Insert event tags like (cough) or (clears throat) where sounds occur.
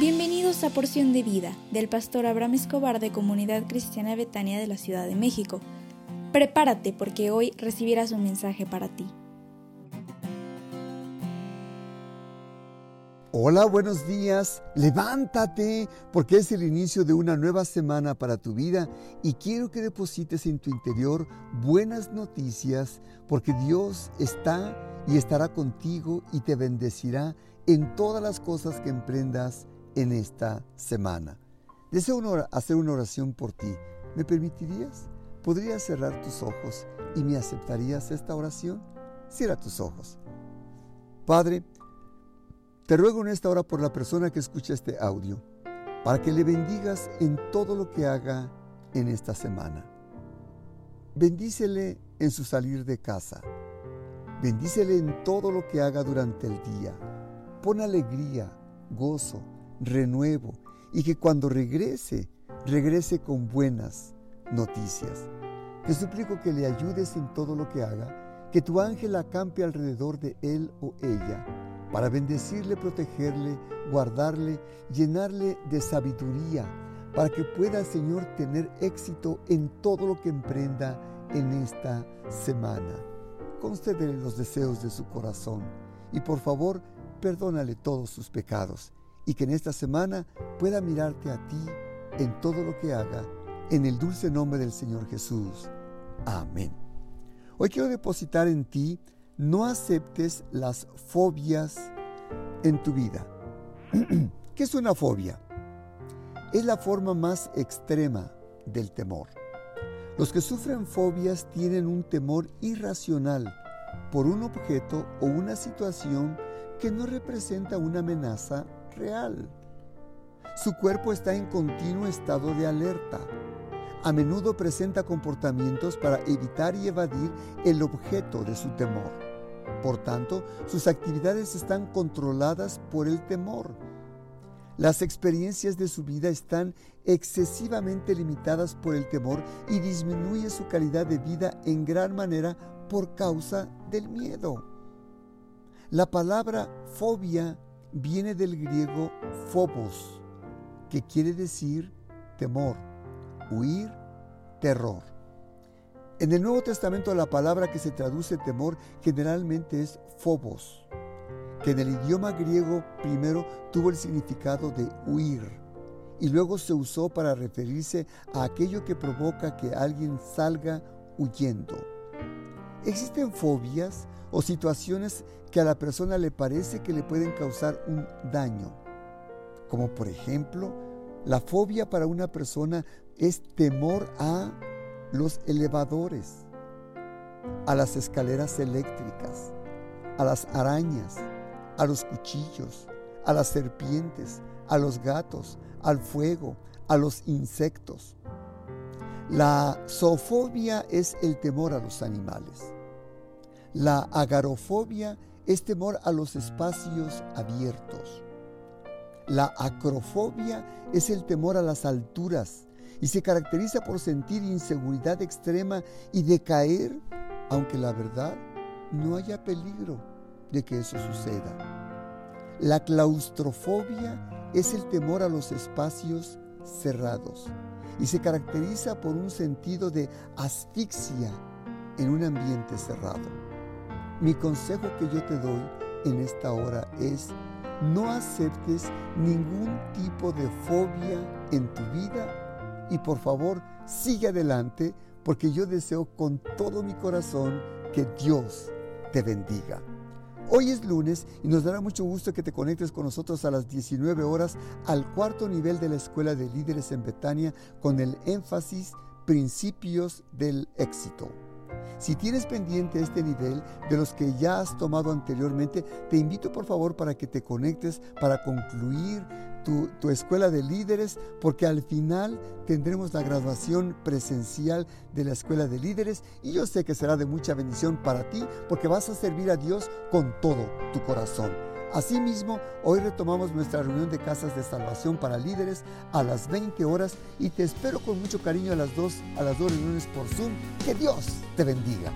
Bienvenidos a Porción de Vida del pastor Abraham Escobar de Comunidad Cristiana Betania de la Ciudad de México. Prepárate porque hoy recibirás un mensaje para ti. Hola, buenos días. Levántate porque es el inicio de una nueva semana para tu vida y quiero que deposites en tu interior buenas noticias porque Dios está y estará contigo y te bendecirá en todas las cosas que emprendas en esta semana. Deseo hacer una oración por ti. ¿Me permitirías? ¿Podrías cerrar tus ojos y me aceptarías esta oración? Cierra tus ojos. Padre, te ruego en esta hora por la persona que escucha este audio, para que le bendigas en todo lo que haga en esta semana. Bendícele en su salir de casa. Bendícele en todo lo que haga durante el día. Pon alegría, gozo, renuevo y que cuando regrese, regrese con buenas noticias. Te suplico que le ayudes en todo lo que haga, que tu ángel acampe alrededor de él o ella, para bendecirle, protegerle, guardarle, llenarle de sabiduría, para que pueda, Señor, tener éxito en todo lo que emprenda en esta semana. Concédele los deseos de su corazón y por favor, perdónale todos sus pecados y que en esta semana pueda mirarte a ti en todo lo que haga, en el dulce nombre del Señor Jesús. Amén. Hoy quiero depositar en ti, no aceptes las fobias en tu vida. (clears throat) ¿Qué es una fobia? Es la forma más extrema del temor. Los que sufren fobias tienen un temor irracional por un objeto o una situación que no representa una amenaza real. Su cuerpo está en continuo estado de alerta. A menudo presenta comportamientos para evitar y evadir el objeto de su temor. Por tanto, sus actividades están controladas por el temor. Las experiencias de su vida están excesivamente limitadas por el temor y disminuye su calidad de vida en gran manera por causa del miedo. La palabra fobia viene del griego phobos, que quiere decir temor, huir, terror. En el Nuevo Testamento la palabra que se traduce temor generalmente es phobos, que en el idioma griego primero tuvo el significado de huir y luego se usó para referirse a aquello que provoca que alguien salga huyendo. Existen fobias o situaciones que a la persona le parece que le pueden causar un daño. Como por ejemplo, la fobia para una persona es temor a los elevadores, a las escaleras eléctricas, a las arañas, a los cuchillos, a las serpientes, a los gatos, al fuego, a los insectos. La zoofobia es el temor a los animales. La agarofobia es temor a los espacios abiertos. La acrofobia es el temor a las alturas y se caracteriza por sentir inseguridad extrema y de caer, aunque la verdad no haya peligro de que eso suceda. La claustrofobia es el temor a los espacios cerrados y se caracteriza por un sentido de asfixia en un ambiente cerrado. Mi consejo que yo te doy en esta hora es no aceptes ningún tipo de fobia en tu vida y por favor sigue adelante porque yo deseo con todo mi corazón que Dios te bendiga. Hoy es lunes y nos dará mucho gusto que te conectes con nosotros a las 19 horas al cuarto nivel de la Escuela de Líderes en Betania con el énfasis Principios del Éxito. Si tienes pendiente este nivel de los que ya has tomado anteriormente, te invito por favor para que te conectes para concluir tu, tu, escuela de líderes, porque al final tendremos la graduación presencial de la escuela de líderes y yo sé que será de mucha bendición para ti porque vas a servir a Dios con todo tu corazón. Asimismo, hoy retomamos nuestra reunión de casas de salvación para líderes a las 20 horas y te espero con mucho cariño a las dos, a las dos reuniones por Zoom. Que Dios te bendiga.